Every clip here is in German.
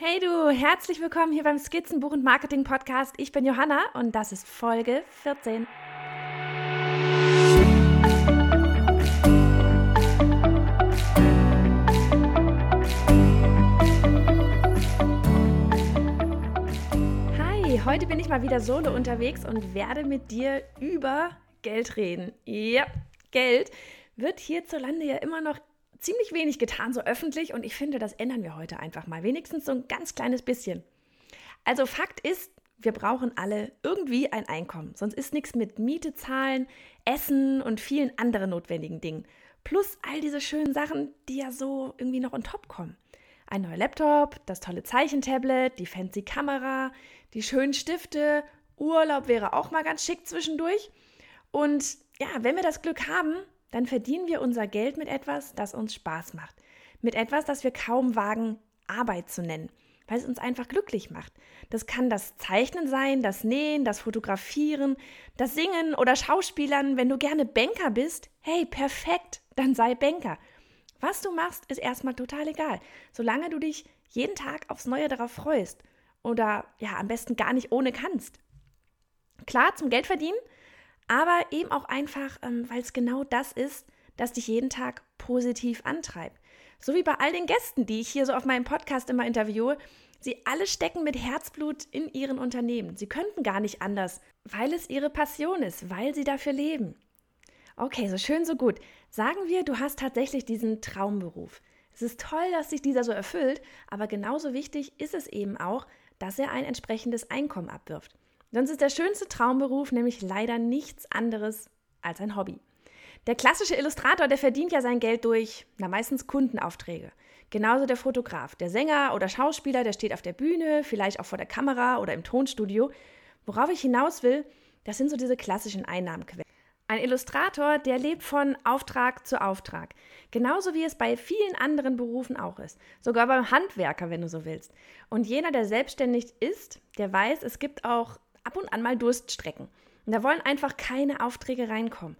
Hey du, herzlich willkommen hier beim Skizzenbuch und Marketing Podcast. Ich bin Johanna und das ist Folge 14. Hi, heute bin ich mal wieder solo unterwegs und werde mit dir über Geld reden. Ja, Geld wird hierzulande ja immer noch ziemlich wenig getan, so öffentlich. Und ich finde, das ändern wir heute einfach mal. Wenigstens so ein ganz kleines bisschen. Also Fakt ist, wir brauchen alle irgendwie ein Einkommen. Sonst ist nichts mit Miete zahlen, Essen und vielen anderen notwendigen Dingen. Plus all diese schönen Sachen, die ja so irgendwie noch on top kommen. Ein neuer Laptop, das tolle Zeichentablet, die fancy Kamera, die schönen Stifte, Urlaub wäre auch mal ganz schick zwischendurch. Und ja, wenn wir das Glück haben, dann verdienen wir unser Geld mit etwas, das uns Spaß macht. Mit etwas, das wir kaum wagen, Arbeit zu nennen, weil es uns einfach glücklich macht. Das kann das Zeichnen sein, das Nähen, das Fotografieren, das Singen oder Schauspielern. Wenn du gerne Banker bist, hey, perfekt, dann sei Banker. Was du machst, ist erstmal total egal, solange du dich jeden Tag aufs Neue darauf freust oder ja, am besten gar nicht ohne kannst. Klar, zum Geld verdienen aber eben auch einfach, ähm, weil es genau das ist, das dich jeden Tag positiv antreibt. So wie bei all den Gästen, die ich hier so auf meinem Podcast immer interviewe, sie alle stecken mit Herzblut in ihren Unternehmen. Sie könnten gar nicht anders, weil es ihre Passion ist, weil sie dafür leben. Okay, so schön, so gut. Sagen wir, du hast tatsächlich diesen Traumberuf. Es ist toll, dass sich dieser so erfüllt, aber genauso wichtig ist es eben auch, dass er ein entsprechendes Einkommen abwirft. Sonst ist der schönste Traumberuf nämlich leider nichts anderes als ein Hobby. Der klassische Illustrator, der verdient ja sein Geld durch, na meistens Kundenaufträge. Genauso der Fotograf, der Sänger oder Schauspieler, der steht auf der Bühne, vielleicht auch vor der Kamera oder im Tonstudio. Worauf ich hinaus will, das sind so diese klassischen Einnahmenquellen. Ein Illustrator, der lebt von Auftrag zu Auftrag. Genauso wie es bei vielen anderen Berufen auch ist. Sogar beim Handwerker, wenn du so willst. Und jener, der selbstständig ist, der weiß, es gibt auch ab und an mal Durststrecken. Und da wollen einfach keine Aufträge reinkommen.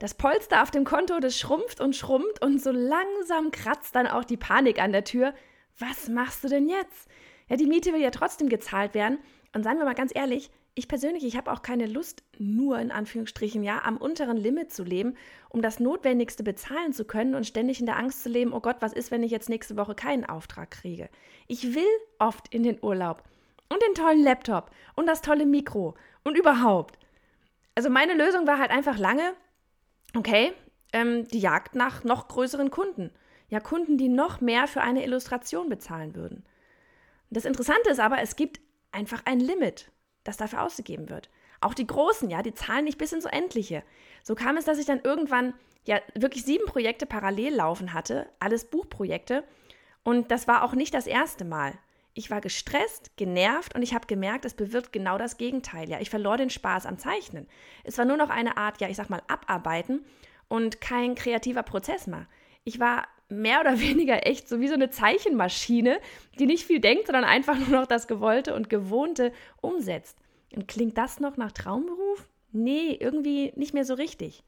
Das Polster auf dem Konto, das schrumpft und schrumpft und so langsam kratzt dann auch die Panik an der Tür. Was machst du denn jetzt? Ja, die Miete will ja trotzdem gezahlt werden. Und seien wir mal ganz ehrlich, ich persönlich, ich habe auch keine Lust, nur in Anführungsstrichen, ja, am unteren Limit zu leben, um das Notwendigste bezahlen zu können und ständig in der Angst zu leben, oh Gott, was ist, wenn ich jetzt nächste Woche keinen Auftrag kriege? Ich will oft in den Urlaub und den tollen Laptop und das tolle Mikro und überhaupt. Also meine Lösung war halt einfach lange, okay, ähm, die Jagd nach noch größeren Kunden. Ja, Kunden, die noch mehr für eine Illustration bezahlen würden. Das Interessante ist aber, es gibt einfach ein Limit, das dafür ausgegeben wird. Auch die Großen, ja, die zahlen nicht bis ins Unendliche. So kam es, dass ich dann irgendwann ja wirklich sieben Projekte parallel laufen hatte, alles Buchprojekte. Und das war auch nicht das erste Mal. Ich war gestresst, genervt und ich habe gemerkt, es bewirkt genau das Gegenteil. Ja, ich verlor den Spaß am Zeichnen. Es war nur noch eine Art, ja, ich sag mal, abarbeiten und kein kreativer Prozess mehr. Ich war mehr oder weniger echt so wie so eine Zeichenmaschine, die nicht viel denkt, sondern einfach nur noch das Gewollte und Gewohnte umsetzt. Und klingt das noch nach Traumberuf? Nee, irgendwie nicht mehr so richtig.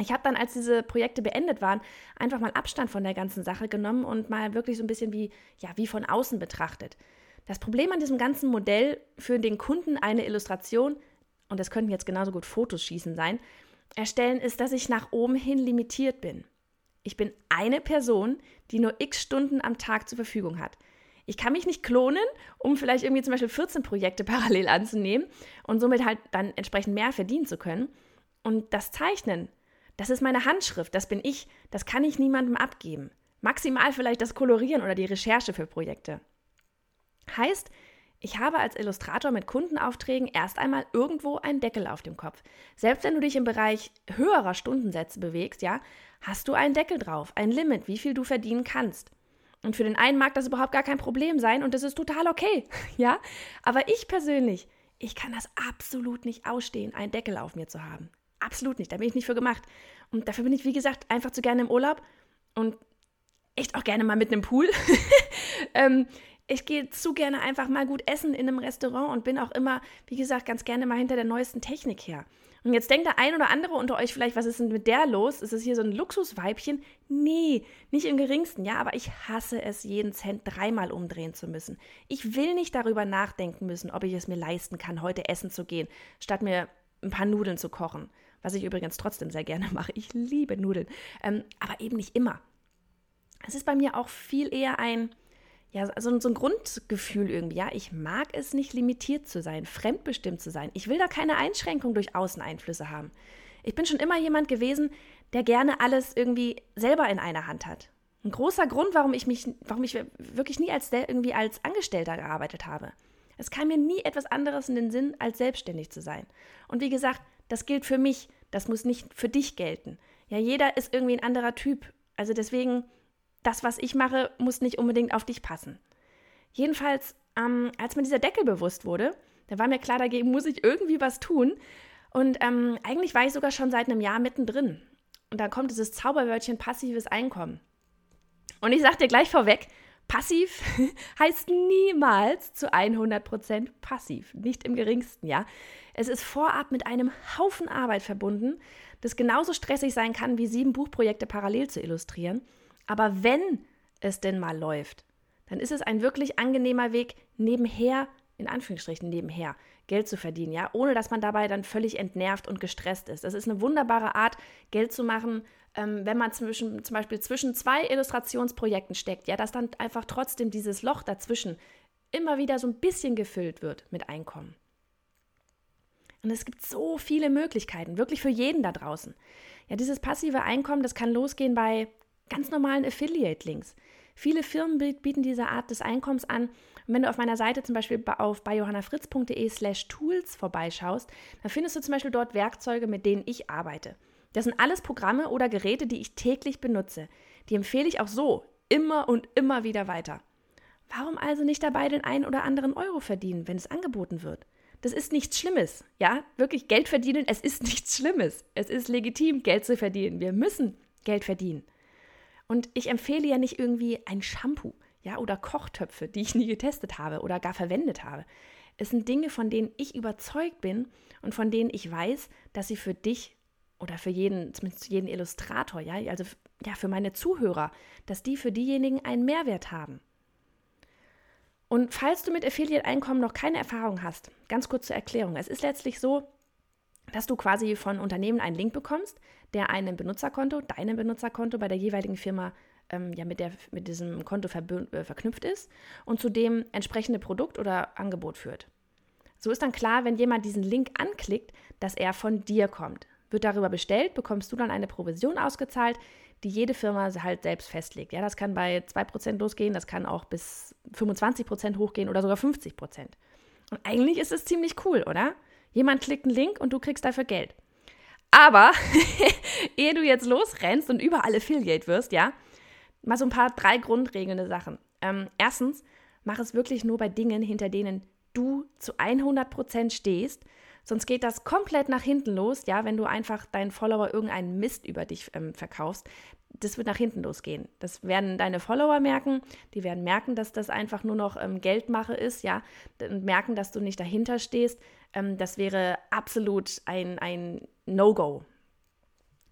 Ich habe dann, als diese Projekte beendet waren, einfach mal Abstand von der ganzen Sache genommen und mal wirklich so ein bisschen wie, ja, wie von außen betrachtet. Das Problem an diesem ganzen Modell für den Kunden eine Illustration, und das könnten jetzt genauso gut Fotos schießen sein, erstellen, ist, dass ich nach oben hin limitiert bin. Ich bin eine Person, die nur x Stunden am Tag zur Verfügung hat. Ich kann mich nicht klonen, um vielleicht irgendwie zum Beispiel 14 Projekte parallel anzunehmen und somit halt dann entsprechend mehr verdienen zu können. Und das Zeichnen das ist meine Handschrift, das bin ich, das kann ich niemandem abgeben. Maximal vielleicht das Kolorieren oder die Recherche für Projekte. Heißt, ich habe als Illustrator mit Kundenaufträgen erst einmal irgendwo einen Deckel auf dem Kopf. Selbst wenn du dich im Bereich höherer Stundensätze bewegst, ja, hast du einen Deckel drauf, ein Limit, wie viel du verdienen kannst. Und für den einen mag das überhaupt gar kein Problem sein und das ist total okay, ja? Aber ich persönlich, ich kann das absolut nicht ausstehen, einen Deckel auf mir zu haben. Absolut nicht. Da bin ich nicht für gemacht. Und dafür bin ich, wie gesagt, einfach zu gerne im Urlaub und echt auch gerne mal mit einem Pool. ähm, ich gehe zu gerne einfach mal gut essen in einem Restaurant und bin auch immer, wie gesagt, ganz gerne mal hinter der neuesten Technik her. Und jetzt denkt der ein oder andere unter euch vielleicht, was ist denn mit der los? Ist es hier so ein Luxusweibchen? Nee, nicht im geringsten. Ja, aber ich hasse es, jeden Cent dreimal umdrehen zu müssen. Ich will nicht darüber nachdenken müssen, ob ich es mir leisten kann, heute essen zu gehen, statt mir ein paar Nudeln zu kochen. Was ich übrigens trotzdem sehr gerne mache. Ich liebe Nudeln. Ähm, aber eben nicht immer. Es ist bei mir auch viel eher ein, ja, so, so ein Grundgefühl irgendwie, ja, ich mag es nicht limitiert zu sein, fremdbestimmt zu sein. Ich will da keine Einschränkung durch Außeneinflüsse haben. Ich bin schon immer jemand gewesen, der gerne alles irgendwie selber in einer Hand hat. Ein großer Grund, warum ich mich, warum ich wirklich nie als irgendwie als Angestellter gearbeitet habe. Es kam mir nie etwas anderes in den Sinn, als selbstständig zu sein. Und wie gesagt, das gilt für mich, das muss nicht für dich gelten. Ja, jeder ist irgendwie ein anderer Typ. Also deswegen das, was ich mache, muss nicht unbedingt auf dich passen. Jedenfalls, ähm, als mir dieser Deckel bewusst wurde, da war mir klar, dagegen muss ich irgendwie was tun. Und ähm, eigentlich war ich sogar schon seit einem Jahr mittendrin. Und dann kommt dieses Zauberwörtchen passives Einkommen. Und ich sage dir gleich vorweg, passiv heißt niemals zu 100% passiv. Nicht im geringsten, ja. Es ist vorab mit einem Haufen Arbeit verbunden, das genauso stressig sein kann, wie sieben Buchprojekte parallel zu illustrieren. Aber wenn es denn mal läuft, dann ist es ein wirklich angenehmer Weg, nebenher, in Anführungsstrichen nebenher, Geld zu verdienen, ja, ohne dass man dabei dann völlig entnervt und gestresst ist. Das ist eine wunderbare Art, Geld zu machen, ähm, wenn man zwischen, zum Beispiel zwischen zwei Illustrationsprojekten steckt, ja, dass dann einfach trotzdem dieses Loch dazwischen immer wieder so ein bisschen gefüllt wird mit Einkommen. Und es gibt so viele Möglichkeiten, wirklich für jeden da draußen. Ja, dieses passive Einkommen, das kann losgehen bei ganz normalen Affiliate-Links. Viele Firmen bieten diese Art des Einkommens an. Und wenn du auf meiner Seite zum Beispiel auf bei johannafritz.de slash tools vorbeischaust, dann findest du zum Beispiel dort Werkzeuge, mit denen ich arbeite. Das sind alles Programme oder Geräte, die ich täglich benutze. Die empfehle ich auch so immer und immer wieder weiter. Warum also nicht dabei den einen oder anderen Euro verdienen, wenn es angeboten wird? Das ist nichts Schlimmes, ja? Wirklich Geld verdienen, es ist nichts Schlimmes. Es ist legitim, Geld zu verdienen. Wir müssen Geld verdienen. Und ich empfehle ja nicht irgendwie ein Shampoo, ja, oder Kochtöpfe, die ich nie getestet habe oder gar verwendet habe. Es sind Dinge, von denen ich überzeugt bin und von denen ich weiß, dass sie für dich oder für jeden, zumindest jeden Illustrator, ja, also ja, für meine Zuhörer, dass die für diejenigen einen Mehrwert haben. Und falls du mit Affiliate-Einkommen noch keine Erfahrung hast, ganz kurz zur Erklärung. Es ist letztlich so, dass du quasi von Unternehmen einen Link bekommst, der einem Benutzerkonto, deinem Benutzerkonto bei der jeweiligen Firma ähm, ja mit, der, mit diesem Konto äh, verknüpft ist und zu dem entsprechende Produkt oder Angebot führt. So ist dann klar, wenn jemand diesen Link anklickt, dass er von dir kommt. Wird darüber bestellt, bekommst du dann eine Provision ausgezahlt, die jede Firma halt selbst festlegt. Ja, das kann bei 2% losgehen, das kann auch bis 25% hochgehen oder sogar 50%. Und eigentlich ist es ziemlich cool, oder? Jemand klickt einen Link und du kriegst dafür Geld. Aber ehe du jetzt losrennst und überall Affiliate wirst, ja, mal so ein paar drei grundregelnde Sachen. Ähm, erstens, mach es wirklich nur bei Dingen, hinter denen du zu 100% stehst. Sonst geht das komplett nach hinten los, ja, wenn du einfach deinen Follower irgendeinen Mist über dich ähm, verkaufst. Das wird nach hinten losgehen. Das werden deine Follower merken. Die werden merken, dass das einfach nur noch ähm, Geldmache ist, ja, und merken, dass du nicht dahinter stehst. Ähm, das wäre absolut ein, ein No-Go.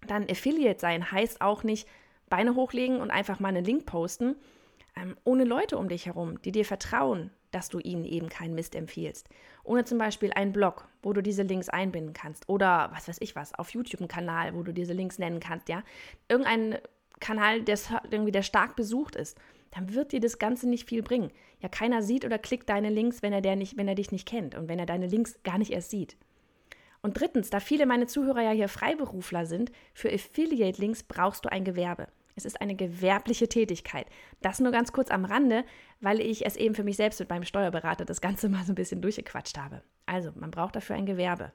Dann Affiliate sein heißt auch nicht Beine hochlegen und einfach mal einen Link posten, ähm, ohne Leute um dich herum, die dir vertrauen, dass du ihnen eben keinen Mist empfiehlst. Ohne zum Beispiel einen Blog, wo du diese Links einbinden kannst. Oder was weiß ich was, auf YouTube einen Kanal, wo du diese Links nennen kannst, ja. Irgendein Kanal, der irgendwie der stark besucht ist, dann wird dir das Ganze nicht viel bringen. Ja, keiner sieht oder klickt deine Links, wenn er, der nicht, wenn er dich nicht kennt und wenn er deine Links gar nicht erst sieht. Und drittens, da viele meine Zuhörer ja hier Freiberufler sind, für Affiliate-Links brauchst du ein Gewerbe. Es ist eine gewerbliche Tätigkeit. Das nur ganz kurz am Rande, weil ich es eben für mich selbst mit meinem Steuerberater das Ganze mal so ein bisschen durchgequatscht habe. Also, man braucht dafür ein Gewerbe.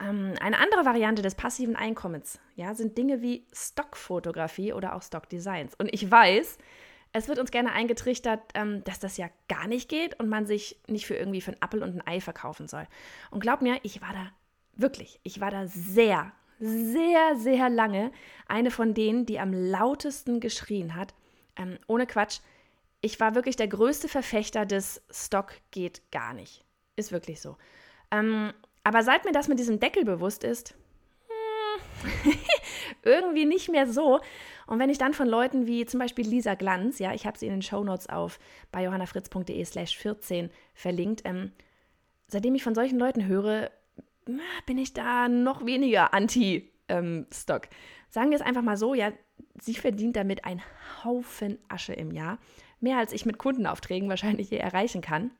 Ähm, eine andere Variante des passiven Einkommens ja, sind Dinge wie Stockfotografie oder auch Stockdesigns. Und ich weiß, es wird uns gerne eingetrichtert, ähm, dass das ja gar nicht geht und man sich nicht für irgendwie für einen Appel und ein Ei verkaufen soll. Und glaub mir, ich war da wirklich, ich war da sehr, sehr, sehr lange eine von denen, die am lautesten geschrien hat. Ähm, ohne Quatsch. Ich war wirklich der größte Verfechter des Stock geht gar nicht. Ist wirklich so. Ähm, aber seit mir das mit diesem Deckel bewusst ist, hm, irgendwie nicht mehr so. Und wenn ich dann von Leuten wie zum Beispiel Lisa Glanz, ja, ich habe sie in den Shownotes auf bei johannafritz.de slash 14 verlinkt, ähm, seitdem ich von solchen Leuten höre, bin ich da noch weniger anti-Stock. Ähm, Sagen wir es einfach mal so, ja, sie verdient damit einen Haufen Asche im Jahr. Mehr als ich mit Kundenaufträgen wahrscheinlich je erreichen kann.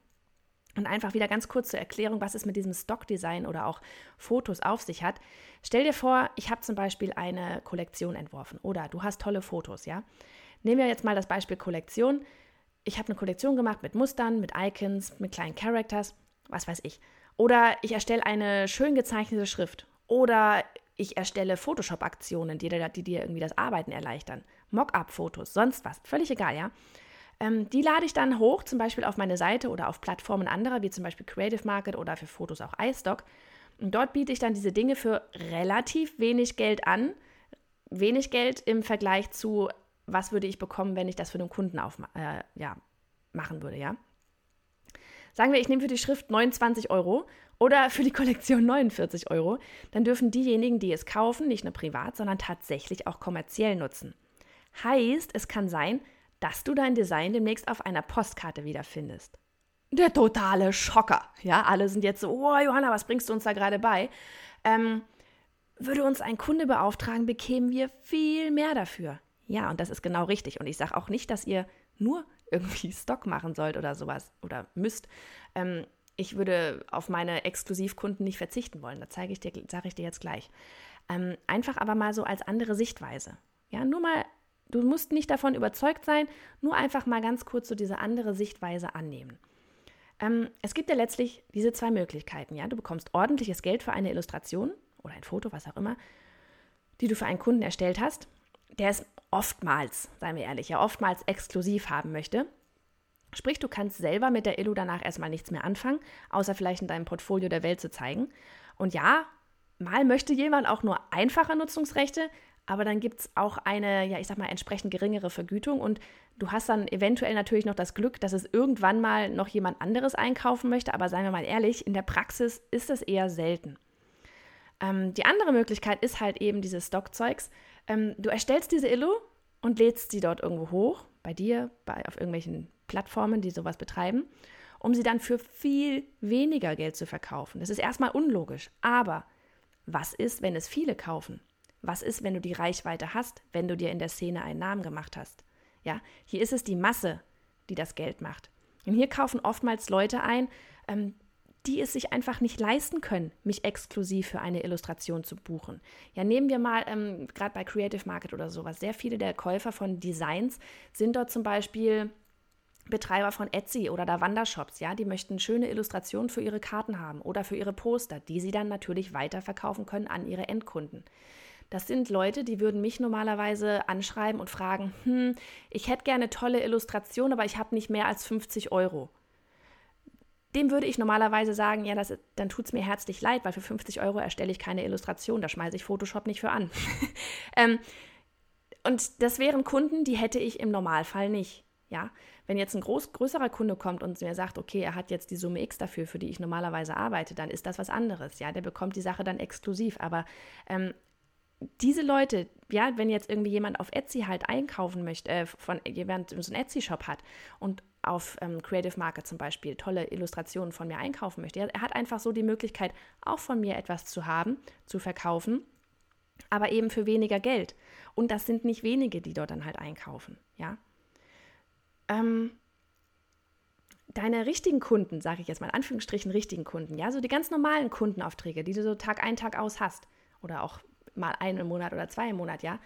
Und einfach wieder ganz kurz zur Erklärung, was es mit diesem Stockdesign oder auch Fotos auf sich hat. Stell dir vor, ich habe zum Beispiel eine Kollektion entworfen oder du hast tolle Fotos, ja. Nehmen wir jetzt mal das Beispiel Kollektion. Ich habe eine Kollektion gemacht mit Mustern, mit Icons, mit kleinen Characters, was weiß ich. Oder ich erstelle eine schön gezeichnete Schrift. Oder ich erstelle Photoshop-Aktionen, die, die dir irgendwie das Arbeiten erleichtern. Mock-up-Fotos, sonst was. Völlig egal, ja. Ähm, die lade ich dann hoch, zum Beispiel auf meine Seite oder auf Plattformen anderer, wie zum Beispiel Creative Market oder für Fotos auch iStock. Und dort biete ich dann diese Dinge für relativ wenig Geld an. Wenig Geld im Vergleich zu, was würde ich bekommen, wenn ich das für einen Kunden auf, äh, ja, machen würde, ja. Sagen wir, ich nehme für die Schrift 29 Euro oder für die Kollektion 49 Euro, dann dürfen diejenigen, die es kaufen, nicht nur privat, sondern tatsächlich auch kommerziell nutzen. Heißt, es kann sein, dass du dein Design demnächst auf einer Postkarte wiederfindest. Der totale Schocker. Ja, alle sind jetzt so, oh Johanna, was bringst du uns da gerade bei? Ähm, würde uns ein Kunde beauftragen, bekämen wir viel mehr dafür. Ja, und das ist genau richtig. Und ich sage auch nicht, dass ihr nur irgendwie Stock machen sollt oder sowas oder müsst. Ähm, ich würde auf meine Exklusivkunden nicht verzichten wollen. Das zeige ich dir, sage ich dir jetzt gleich. Ähm, einfach aber mal so als andere Sichtweise. Ja, nur mal Du musst nicht davon überzeugt sein, nur einfach mal ganz kurz so diese andere Sichtweise annehmen. Ähm, es gibt ja letztlich diese zwei Möglichkeiten. Ja? Du bekommst ordentliches Geld für eine Illustration oder ein Foto, was auch immer, die du für einen Kunden erstellt hast, der es oftmals, seien wir ehrlich, ja oftmals exklusiv haben möchte. Sprich, du kannst selber mit der Illu danach erstmal nichts mehr anfangen, außer vielleicht in deinem Portfolio der Welt zu zeigen. Und ja, mal möchte jemand auch nur einfache Nutzungsrechte, aber dann gibt es auch eine, ja, ich sag mal, entsprechend geringere Vergütung und du hast dann eventuell natürlich noch das Glück, dass es irgendwann mal noch jemand anderes einkaufen möchte, aber seien wir mal ehrlich, in der Praxis ist das eher selten. Ähm, die andere Möglichkeit ist halt eben dieses Stockzeugs. Ähm, du erstellst diese Illu und lädst sie dort irgendwo hoch, bei dir, bei, auf irgendwelchen Plattformen, die sowas betreiben, um sie dann für viel weniger Geld zu verkaufen. Das ist erstmal unlogisch, aber was ist, wenn es viele kaufen? Was ist, wenn du die Reichweite hast, wenn du dir in der Szene einen Namen gemacht hast? Ja, hier ist es die Masse, die das Geld macht. Und hier kaufen oftmals Leute ein, ähm, die es sich einfach nicht leisten können, mich exklusiv für eine Illustration zu buchen. Ja, nehmen wir mal ähm, gerade bei Creative Market oder sowas. Sehr viele der Käufer von Designs sind dort zum Beispiel Betreiber von Etsy oder der Wandershops, ja, die möchten schöne Illustrationen für ihre Karten haben oder für ihre Poster, die sie dann natürlich weiterverkaufen können an ihre Endkunden. Das sind Leute, die würden mich normalerweise anschreiben und fragen, hm, ich hätte gerne tolle Illustration, aber ich habe nicht mehr als 50 Euro. Dem würde ich normalerweise sagen, ja, das, dann tut es mir herzlich leid, weil für 50 Euro erstelle ich keine Illustration, da schmeiße ich Photoshop nicht für an. ähm, und das wären Kunden, die hätte ich im Normalfall nicht. Ja, wenn jetzt ein groß, größerer Kunde kommt und mir sagt, okay, er hat jetzt die Summe X dafür, für die ich normalerweise arbeite, dann ist das was anderes. Ja, der bekommt die Sache dann exklusiv. Aber ähm, diese Leute, ja, wenn jetzt irgendwie jemand auf Etsy halt einkaufen möchte, äh, von jemand so einen Etsy-Shop hat und auf ähm, Creative Market zum Beispiel tolle Illustrationen von mir einkaufen möchte, er hat einfach so die Möglichkeit, auch von mir etwas zu haben, zu verkaufen, aber eben für weniger Geld. Und das sind nicht wenige, die dort dann halt einkaufen, ja. Ähm, deine richtigen Kunden, sage ich jetzt mal Anführungsstrichen richtigen Kunden, ja, so die ganz normalen Kundenaufträge, die du so Tag ein, Tag aus hast oder auch mal einen Monat oder zwei im Monat, ja,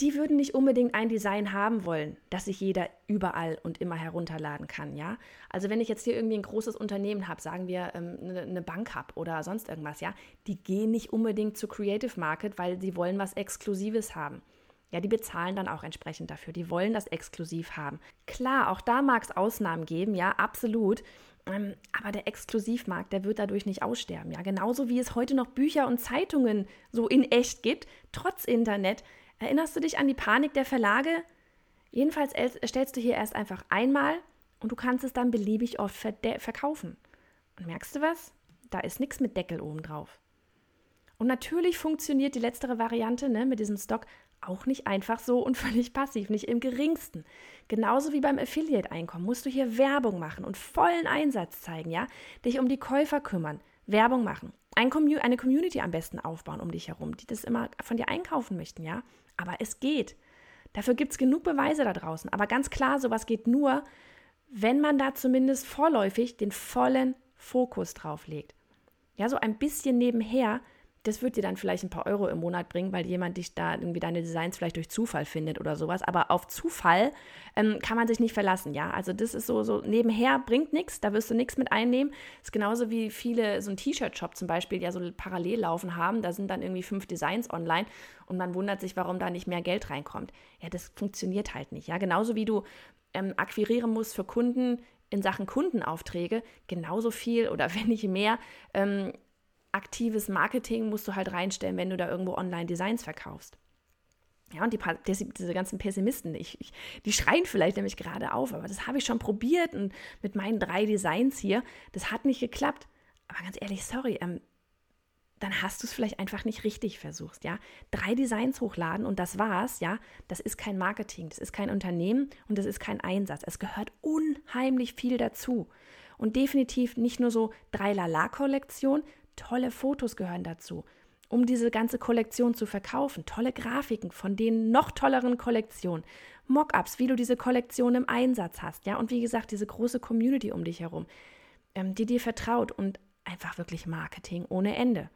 die würden nicht unbedingt ein Design haben wollen, das sich jeder überall und immer herunterladen kann, ja. Also wenn ich jetzt hier irgendwie ein großes Unternehmen habe, sagen wir ähm, eine, eine Bank habe oder sonst irgendwas, ja, die gehen nicht unbedingt zu Creative Market, weil sie wollen was Exklusives haben. Ja, die bezahlen dann auch entsprechend dafür. Die wollen das exklusiv haben. Klar, auch da mag es Ausnahmen geben, ja, absolut. Ähm, aber der Exklusivmarkt, der wird dadurch nicht aussterben. Ja, genauso wie es heute noch Bücher und Zeitungen so in echt gibt, trotz Internet. Erinnerst du dich an die Panik der Verlage? Jedenfalls erstellst du hier erst einfach einmal und du kannst es dann beliebig oft verkaufen. Und merkst du was? Da ist nichts mit Deckel oben drauf. Und natürlich funktioniert die letztere Variante ne, mit diesem Stock auch nicht einfach so und völlig passiv, nicht im geringsten. Genauso wie beim Affiliate-Einkommen musst du hier Werbung machen und vollen Einsatz zeigen, ja? Dich um die Käufer kümmern, Werbung machen, ein Commu eine Community am besten aufbauen um dich herum, die das immer von dir einkaufen möchten, ja? Aber es geht. Dafür gibt es genug Beweise da draußen. Aber ganz klar, sowas geht nur, wenn man da zumindest vorläufig den vollen Fokus drauf legt. Ja, so ein bisschen nebenher das wird dir dann vielleicht ein paar Euro im Monat bringen, weil jemand dich da irgendwie deine Designs vielleicht durch Zufall findet oder sowas. Aber auf Zufall ähm, kann man sich nicht verlassen, ja. Also das ist so, so nebenher bringt nichts, da wirst du nichts mit einnehmen. Ist genauso wie viele, so ein T-Shirt-Shop zum Beispiel, ja so parallel laufen haben. Da sind dann irgendwie fünf Designs online und man wundert sich, warum da nicht mehr Geld reinkommt. Ja, das funktioniert halt nicht, ja. Genauso wie du ähm, akquirieren musst für Kunden in Sachen Kundenaufträge, genauso viel oder wenn nicht mehr. Ähm, aktives Marketing musst du halt reinstellen, wenn du da irgendwo Online-Designs verkaufst. Ja, und die, diese ganzen Pessimisten, ich, ich, die schreien vielleicht nämlich gerade auf, aber das habe ich schon probiert und mit meinen drei Designs hier, das hat nicht geklappt. Aber ganz ehrlich, sorry, ähm, dann hast du es vielleicht einfach nicht richtig versucht, ja. Drei Designs hochladen und das war's, ja. Das ist kein Marketing, das ist kein Unternehmen und das ist kein Einsatz. Es gehört unheimlich viel dazu. Und definitiv nicht nur so drei Lala-Kollektion, Tolle Fotos gehören dazu, um diese ganze Kollektion zu verkaufen. Tolle Grafiken von den noch tolleren Kollektionen. Mockups, wie du diese Kollektion im Einsatz hast. Ja, und wie gesagt, diese große Community um dich herum, ähm, die dir vertraut und einfach wirklich Marketing ohne Ende.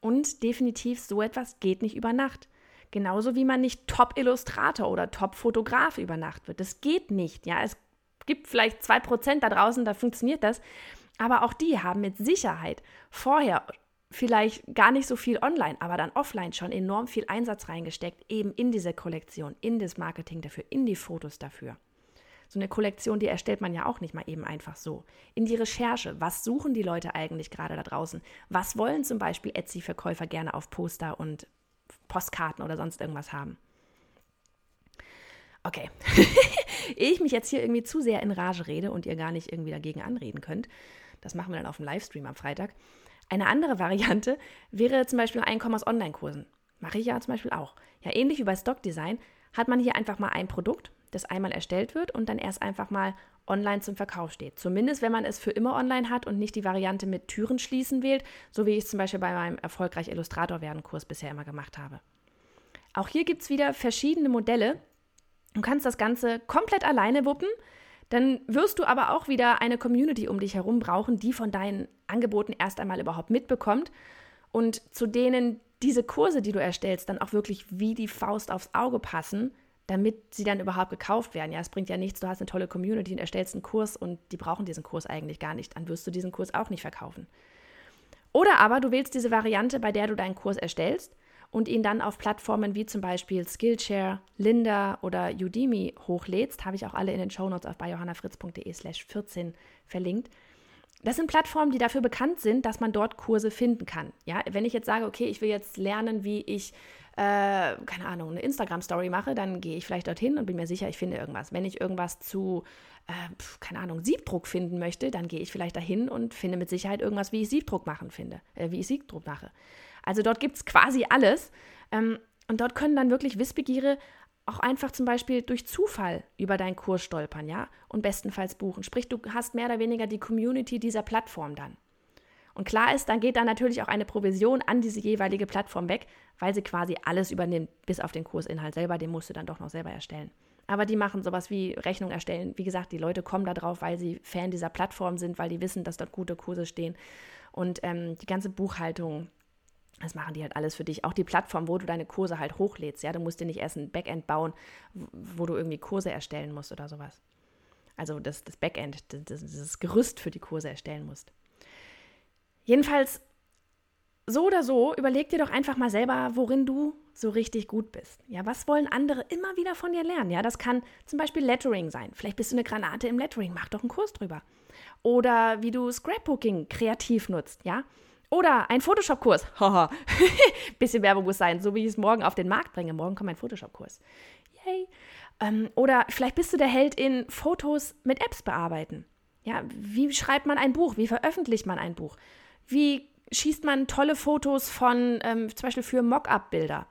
Und definitiv, so etwas geht nicht über Nacht. Genauso wie man nicht Top-Illustrator oder Top-Fotograf über Nacht wird. Das geht nicht. Ja, es gibt vielleicht zwei Prozent da draußen, da funktioniert das. Aber auch die haben mit Sicherheit vorher vielleicht gar nicht so viel online, aber dann offline schon enorm viel Einsatz reingesteckt, eben in diese Kollektion, in das Marketing dafür, in die Fotos dafür. So eine Kollektion, die erstellt man ja auch nicht mal eben einfach so. In die Recherche, was suchen die Leute eigentlich gerade da draußen? Was wollen zum Beispiel Etsy-Verkäufer gerne auf Poster und Postkarten oder sonst irgendwas haben? Okay, ich mich jetzt hier irgendwie zu sehr in Rage rede und ihr gar nicht irgendwie dagegen anreden könnt, das machen wir dann auf dem Livestream am Freitag. Eine andere Variante wäre zum Beispiel Einkommen aus Online-Kursen. Mache ich ja zum Beispiel auch. Ja, ähnlich wie bei Stock Design hat man hier einfach mal ein Produkt, das einmal erstellt wird und dann erst einfach mal online zum Verkauf steht. Zumindest, wenn man es für immer online hat und nicht die Variante mit Türen schließen wählt, so wie ich es zum Beispiel bei meinem erfolgreich Illustrator werden Kurs bisher immer gemacht habe. Auch hier gibt es wieder verschiedene Modelle. Du kannst das Ganze komplett alleine wuppen dann wirst du aber auch wieder eine Community um dich herum brauchen, die von deinen Angeboten erst einmal überhaupt mitbekommt und zu denen diese Kurse, die du erstellst, dann auch wirklich wie die Faust aufs Auge passen, damit sie dann überhaupt gekauft werden. Ja, es bringt ja nichts, du hast eine tolle Community und erstellst einen Kurs und die brauchen diesen Kurs eigentlich gar nicht. Dann wirst du diesen Kurs auch nicht verkaufen. Oder aber du wählst diese Variante, bei der du deinen Kurs erstellst und ihn dann auf Plattformen wie zum Beispiel Skillshare, Linda oder Udemy hochlädst, habe ich auch alle in den Shownotes auf biohannafritz.de slash 14 verlinkt. Das sind Plattformen, die dafür bekannt sind, dass man dort Kurse finden kann. Ja, wenn ich jetzt sage, okay, ich will jetzt lernen, wie ich, äh, keine Ahnung, eine Instagram-Story mache, dann gehe ich vielleicht dorthin und bin mir sicher, ich finde irgendwas. Wenn ich irgendwas zu, äh, keine Ahnung, Siebdruck finden möchte, dann gehe ich vielleicht dahin und finde mit Sicherheit irgendwas, wie ich Siebdruck machen finde, äh, wie ich Siebdruck mache. Also dort gibt es quasi alles. Ähm, und dort können dann wirklich Wissbegiere auch einfach zum Beispiel durch Zufall über deinen Kurs stolpern, ja, und bestenfalls buchen. Sprich, du hast mehr oder weniger die Community dieser Plattform dann. Und klar ist, dann geht dann natürlich auch eine Provision an diese jeweilige Plattform weg, weil sie quasi alles übernimmt, bis auf den Kursinhalt selber, den musst du dann doch noch selber erstellen. Aber die machen sowas wie Rechnung erstellen. Wie gesagt, die Leute kommen da drauf, weil sie Fan dieser Plattform sind, weil die wissen, dass dort gute Kurse stehen. Und ähm, die ganze Buchhaltung, das machen die halt alles für dich. Auch die Plattform, wo du deine Kurse halt hochlädst. Ja, du musst dir nicht erst ein Backend bauen, wo du irgendwie Kurse erstellen musst oder sowas. Also das, das Backend, das, das Gerüst für die Kurse erstellen musst. Jedenfalls, so oder so, überleg dir doch einfach mal selber, worin du so richtig gut bist. Ja, was wollen andere immer wieder von dir lernen? Ja, das kann zum Beispiel Lettering sein. Vielleicht bist du eine Granate im Lettering, mach doch einen Kurs drüber. Oder wie du Scrapbooking kreativ nutzt. Ja, oder ein Photoshop-Kurs. Haha, bisschen Werbung muss sein, so wie ich es morgen auf den Markt bringe. Morgen kommt ein Photoshop-Kurs. Yay. Ähm, oder vielleicht bist du der Held in Fotos mit Apps bearbeiten. Ja, wie schreibt man ein Buch? Wie veröffentlicht man ein Buch? Wie schießt man tolle Fotos von, ähm, zum Beispiel für Mockup-Bilder?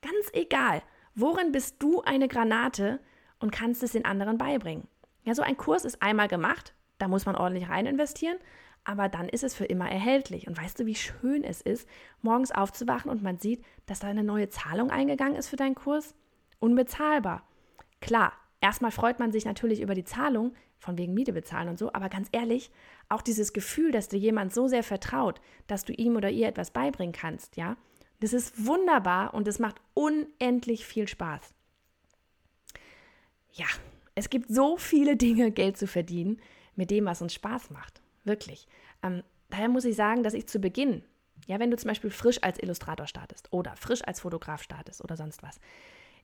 Ganz egal, worin bist du eine Granate und kannst es den anderen beibringen? Ja, so ein Kurs ist einmal gemacht, da muss man ordentlich rein investieren, aber dann ist es für immer erhältlich. Und weißt du, wie schön es ist, morgens aufzuwachen und man sieht, dass da eine neue Zahlung eingegangen ist für deinen Kurs? Unbezahlbar. Klar, erstmal freut man sich natürlich über die Zahlung, von wegen Miete bezahlen und so, aber ganz ehrlich, auch dieses Gefühl, dass dir jemand so sehr vertraut, dass du ihm oder ihr etwas beibringen kannst, ja, das ist wunderbar und es macht unendlich viel Spaß. Ja, es gibt so viele Dinge, Geld zu verdienen mit dem, was uns Spaß macht. Wirklich. Ähm, daher muss ich sagen, dass ich zu Beginn, ja, wenn du zum Beispiel frisch als Illustrator startest oder frisch als Fotograf startest oder sonst was,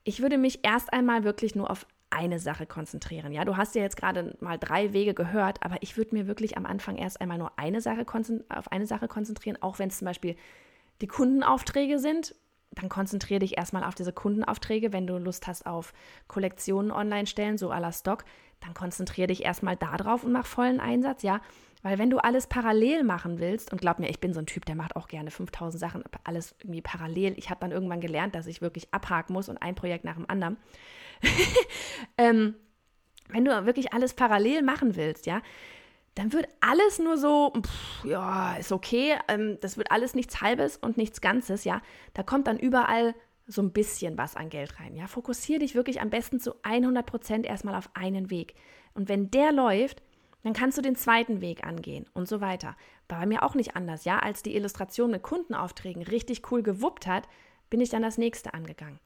ich würde mich erst einmal wirklich nur auf eine Sache konzentrieren. Ja, du hast ja jetzt gerade mal drei Wege gehört, aber ich würde mir wirklich am Anfang erst einmal nur eine Sache auf eine Sache konzentrieren, auch wenn es zum Beispiel die Kundenaufträge sind. Dann konzentriere dich erstmal auf diese Kundenaufträge. Wenn du Lust hast auf Kollektionen online stellen, so à la Stock, dann konzentriere dich erstmal darauf und mach vollen Einsatz, ja. Weil wenn du alles parallel machen willst, und glaub mir, ich bin so ein Typ, der macht auch gerne 5000 Sachen, alles irgendwie parallel. Ich habe dann irgendwann gelernt, dass ich wirklich abhaken muss und ein Projekt nach dem anderen. ähm, wenn du wirklich alles parallel machen willst, ja, dann wird alles nur so, pff, ja, ist okay, ähm, das wird alles nichts Halbes und nichts Ganzes, ja. Da kommt dann überall so ein bisschen was an Geld rein, ja. Fokussiere dich wirklich am besten zu 100 Prozent erstmal auf einen Weg. Und wenn der läuft, dann kannst du den zweiten Weg angehen und so weiter. War bei mir auch nicht anders, ja. Als die Illustration mit Kundenaufträgen richtig cool gewuppt hat, bin ich dann das nächste angegangen.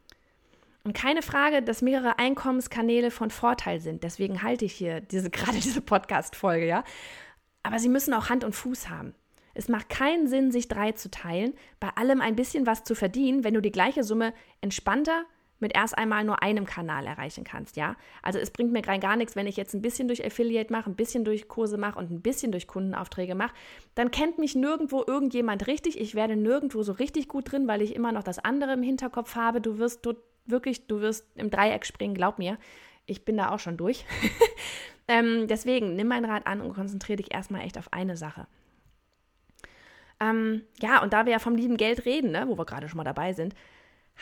Und keine Frage, dass mehrere Einkommenskanäle von Vorteil sind. Deswegen halte ich hier diese, gerade diese Podcast-Folge, ja. Aber sie müssen auch Hand und Fuß haben. Es macht keinen Sinn, sich drei zu teilen, bei allem ein bisschen was zu verdienen, wenn du die gleiche Summe entspannter mit erst einmal nur einem Kanal erreichen kannst, ja? Also es bringt mir rein gar nichts, wenn ich jetzt ein bisschen durch Affiliate mache, ein bisschen durch Kurse mache und ein bisschen durch Kundenaufträge mache, dann kennt mich nirgendwo irgendjemand richtig, ich werde nirgendwo so richtig gut drin, weil ich immer noch das andere im Hinterkopf habe, du wirst du wirklich, du wirst im Dreieck springen, glaub mir. Ich bin da auch schon durch. ähm, deswegen, nimm mein Rat an und konzentriere dich erstmal echt auf eine Sache. Ähm, ja, und da wir ja vom lieben Geld reden, ne, wo wir gerade schon mal dabei sind,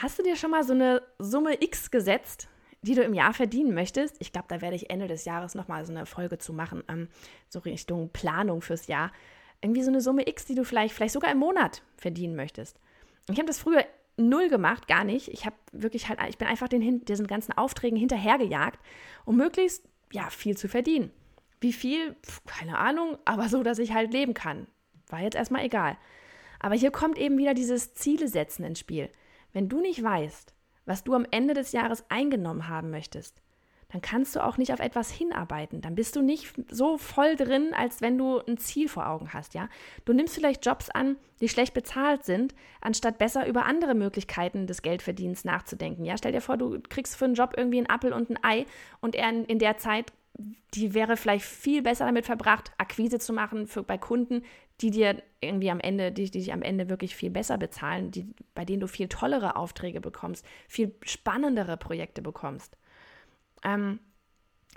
Hast du dir schon mal so eine Summe X gesetzt, die du im Jahr verdienen möchtest? Ich glaube, da werde ich Ende des Jahres nochmal so eine Folge zu machen, ähm, so Richtung Planung fürs Jahr. Irgendwie so eine Summe X, die du vielleicht, vielleicht sogar im Monat verdienen möchtest. Ich habe das früher null gemacht, gar nicht. Ich habe wirklich halt, ich bin einfach den, diesen ganzen Aufträgen hinterhergejagt, um möglichst ja, viel zu verdienen. Wie viel? Pf, keine Ahnung, aber so, dass ich halt leben kann. War jetzt erstmal egal. Aber hier kommt eben wieder dieses Ziele setzen ins Spiel. Wenn du nicht weißt, was du am Ende des Jahres eingenommen haben möchtest, dann kannst du auch nicht auf etwas hinarbeiten. Dann bist du nicht so voll drin, als wenn du ein Ziel vor Augen hast, ja? Du nimmst vielleicht Jobs an, die schlecht bezahlt sind, anstatt besser über andere Möglichkeiten des Geldverdienens nachzudenken, ja? Stell dir vor, du kriegst für einen Job irgendwie einen Appel und ein Ei und in der Zeit die wäre vielleicht viel besser damit verbracht, Akquise zu machen für, bei Kunden, die dir irgendwie am Ende, die, die dich am Ende wirklich viel besser bezahlen, die, bei denen du viel tollere Aufträge bekommst, viel spannendere Projekte bekommst. Ähm,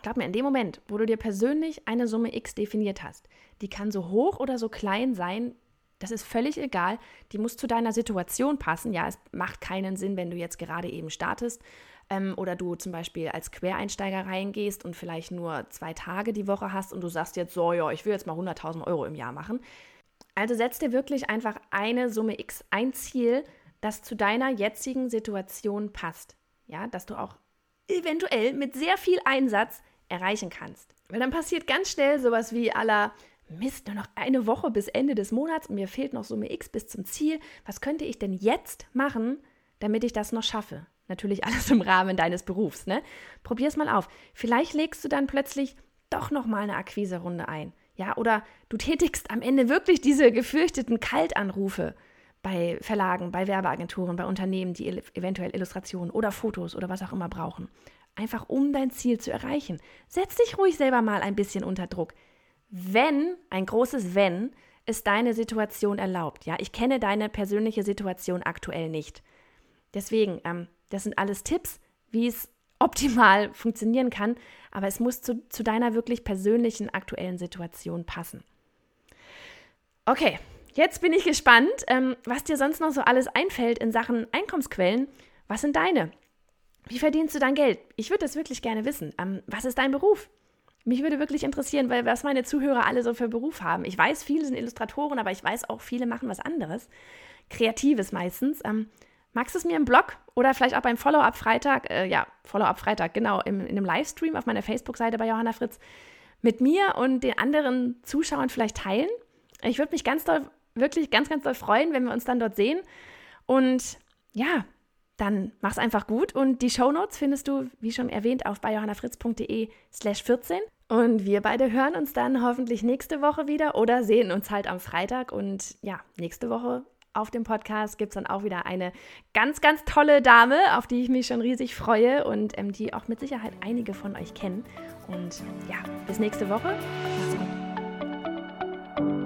glaub mir, in dem Moment, wo du dir persönlich eine Summe X definiert hast, die kann so hoch oder so klein sein, das ist völlig egal. Die muss zu deiner Situation passen. Ja, es macht keinen Sinn, wenn du jetzt gerade eben startest ähm, oder du zum Beispiel als Quereinsteiger reingehst und vielleicht nur zwei Tage die Woche hast und du sagst jetzt so, ja, ich will jetzt mal 100.000 Euro im Jahr machen. Also setz dir wirklich einfach eine Summe X, ein Ziel, das zu deiner jetzigen Situation passt. Ja, dass du auch eventuell mit sehr viel Einsatz erreichen kannst. Weil dann passiert ganz schnell sowas wie aller Mist, nur noch eine Woche bis Ende des Monats und mir fehlt noch Summe X bis zum Ziel. Was könnte ich denn jetzt machen, damit ich das noch schaffe? Natürlich alles im Rahmen deines Berufs, ne? Probier es mal auf. Vielleicht legst du dann plötzlich doch noch mal eine Akquiserunde ein. Ja, oder du tätigst am Ende wirklich diese gefürchteten Kaltanrufe bei Verlagen, bei Werbeagenturen, bei Unternehmen, die eventuell Illustrationen oder Fotos oder was auch immer brauchen. Einfach um dein Ziel zu erreichen. Setz dich ruhig selber mal ein bisschen unter Druck. Wenn, ein großes Wenn, es deine Situation erlaubt. Ja, ich kenne deine persönliche Situation aktuell nicht. Deswegen, ähm, das sind alles Tipps, wie es optimal funktionieren kann, aber es muss zu, zu deiner wirklich persönlichen aktuellen Situation passen. Okay, jetzt bin ich gespannt, ähm, was dir sonst noch so alles einfällt in Sachen Einkommensquellen. Was sind deine? Wie verdienst du dein Geld? Ich würde das wirklich gerne wissen. Ähm, was ist dein Beruf? Mich würde wirklich interessieren, weil was meine Zuhörer alle so für Beruf haben. Ich weiß, viele sind Illustratoren, aber ich weiß auch, viele machen was anderes. Kreatives meistens. Ähm, magst du es mir im Blog oder vielleicht auch beim Follow-up Freitag, äh, ja, Follow-up Freitag, genau, im, in einem Livestream auf meiner Facebook-Seite bei Johanna Fritz mit mir und den anderen Zuschauern vielleicht teilen? Ich würde mich ganz doll, wirklich ganz, ganz doll freuen, wenn wir uns dann dort sehen. Und ja, dann mach's einfach gut. Und die Shownotes findest du, wie schon erwähnt, auf bei johannafritz.de slash 14. Und wir beide hören uns dann hoffentlich nächste Woche wieder oder sehen uns halt am Freitag. Und ja, nächste Woche auf dem Podcast gibt es dann auch wieder eine ganz, ganz tolle Dame, auf die ich mich schon riesig freue und ähm, die auch mit Sicherheit einige von euch kennen. Und ja, bis nächste Woche. Macht's gut.